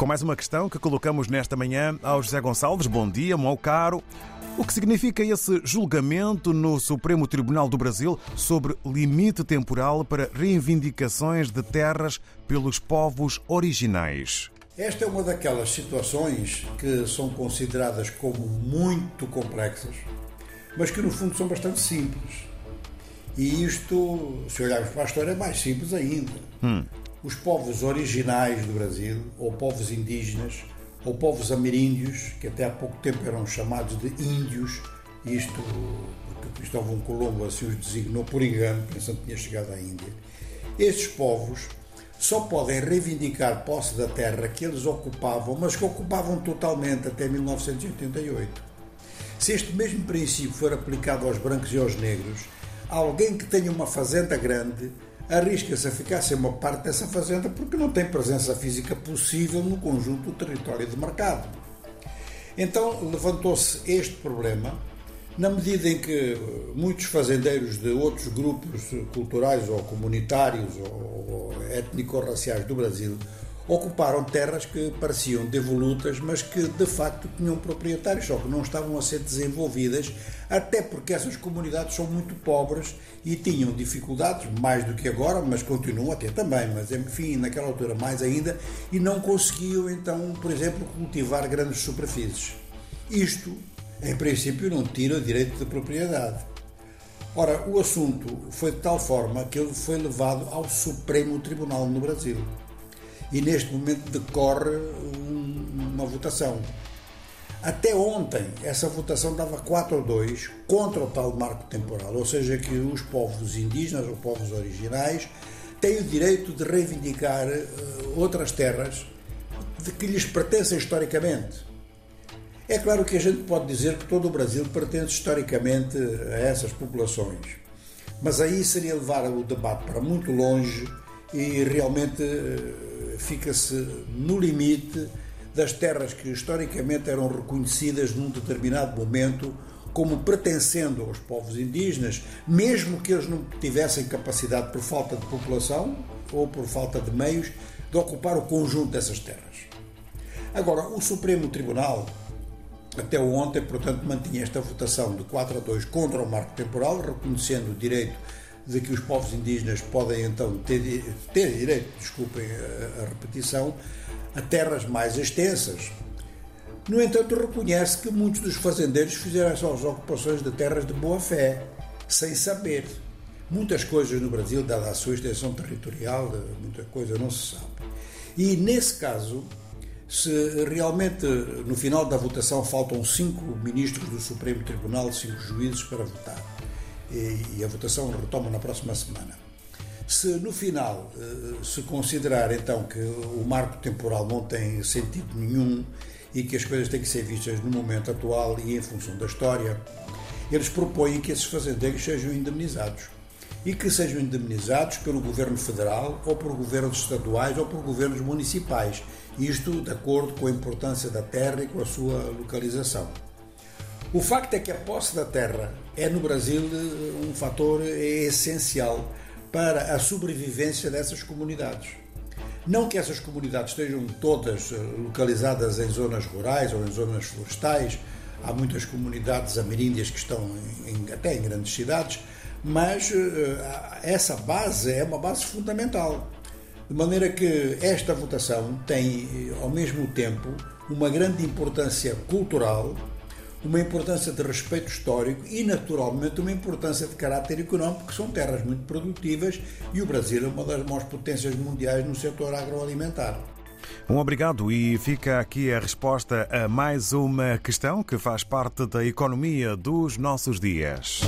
Com mais uma questão que colocamos nesta manhã ao José Gonçalves. Bom dia, meu caro. O que significa esse julgamento no Supremo Tribunal do Brasil sobre limite temporal para reivindicações de terras pelos povos originais? Esta é uma daquelas situações que são consideradas como muito complexas, mas que no fundo são bastante simples. E isto, se olharmos para a história, é mais simples ainda. Hum os povos originais do Brasil, ou povos indígenas, ou povos ameríndios, que até há pouco tempo eram chamados de índios, isto porque Cristóvão Colombo assim os designou por engano, pensando que tinha chegado à Índia. Estes povos só podem reivindicar posse da terra que eles ocupavam, mas que ocupavam totalmente até 1988. Se este mesmo princípio for aplicado aos brancos e aos negros, alguém que tenha uma fazenda grande arrisca-se a ficar sem uma parte dessa fazenda porque não tem presença física possível no conjunto do território de mercado. Então levantou-se este problema, na medida em que muitos fazendeiros de outros grupos culturais ou comunitários ou étnico-raciais do Brasil ocuparam terras que pareciam devolutas, mas que de facto tinham proprietários, só que não estavam a ser desenvolvidas, até porque essas comunidades são muito pobres e tinham dificuldades, mais do que agora, mas continuam a ter também, mas enfim, naquela altura mais ainda, e não conseguiam então, por exemplo, cultivar grandes superfícies. Isto, em princípio, não tira direito de propriedade. Ora, o assunto foi de tal forma que ele foi levado ao Supremo Tribunal no Brasil e neste momento decorre uma votação. Até ontem, essa votação dava 4 a 2 contra o tal marco temporal, ou seja, que os povos indígenas ou povos originais têm o direito de reivindicar eh, outras terras de que lhes pertencem historicamente. É claro que a gente pode dizer que todo o Brasil pertence historicamente a essas populações, mas aí seria levar o debate para muito longe e realmente eh, fica-se no limite das terras que historicamente eram reconhecidas num determinado momento como pertencendo aos povos indígenas, mesmo que eles não tivessem capacidade por falta de população ou por falta de meios de ocupar o conjunto dessas terras. Agora, o Supremo Tribunal, até ontem, portanto, mantinha esta votação de 4 a 2 contra o marco temporal, reconhecendo o direito de que os povos indígenas podem então ter, ter direito, desculpem a, a repetição, a terras mais extensas. No entanto, reconhece que muitos dos fazendeiros fizeram essas ocupações de terras de boa fé, sem saber. Muitas coisas no Brasil, dada a sua extensão territorial, muita coisa não se sabe. E nesse caso, se realmente no final da votação faltam cinco ministros do Supremo Tribunal, cinco juízes para votar, e a votação retoma na próxima semana. Se no final eh, se considerar então que o marco temporal não tem sentido nenhum e que as coisas têm que ser vistas no momento atual e em função da história, eles propõem que esses fazendeiros sejam indemnizados e que sejam indemnizados pelo governo federal ou por governos estaduais ou por governos municipais, isto de acordo com a importância da terra e com a sua localização. O facto é que a posse da terra é no Brasil um fator essencial para a sobrevivência dessas comunidades. Não que essas comunidades estejam todas eh, localizadas em zonas rurais ou em zonas florestais, há muitas comunidades ameríndias que estão em, até em grandes cidades, mas uh, essa base é uma base fundamental. De maneira que esta votação tem, ao mesmo tempo, uma grande importância cultural uma importância de respeito histórico e, naturalmente, uma importância de caráter económico, que são terras muito produtivas e o Brasil é uma das maiores potências mundiais no setor agroalimentar. Um obrigado e fica aqui a resposta a mais uma questão que faz parte da economia dos nossos dias.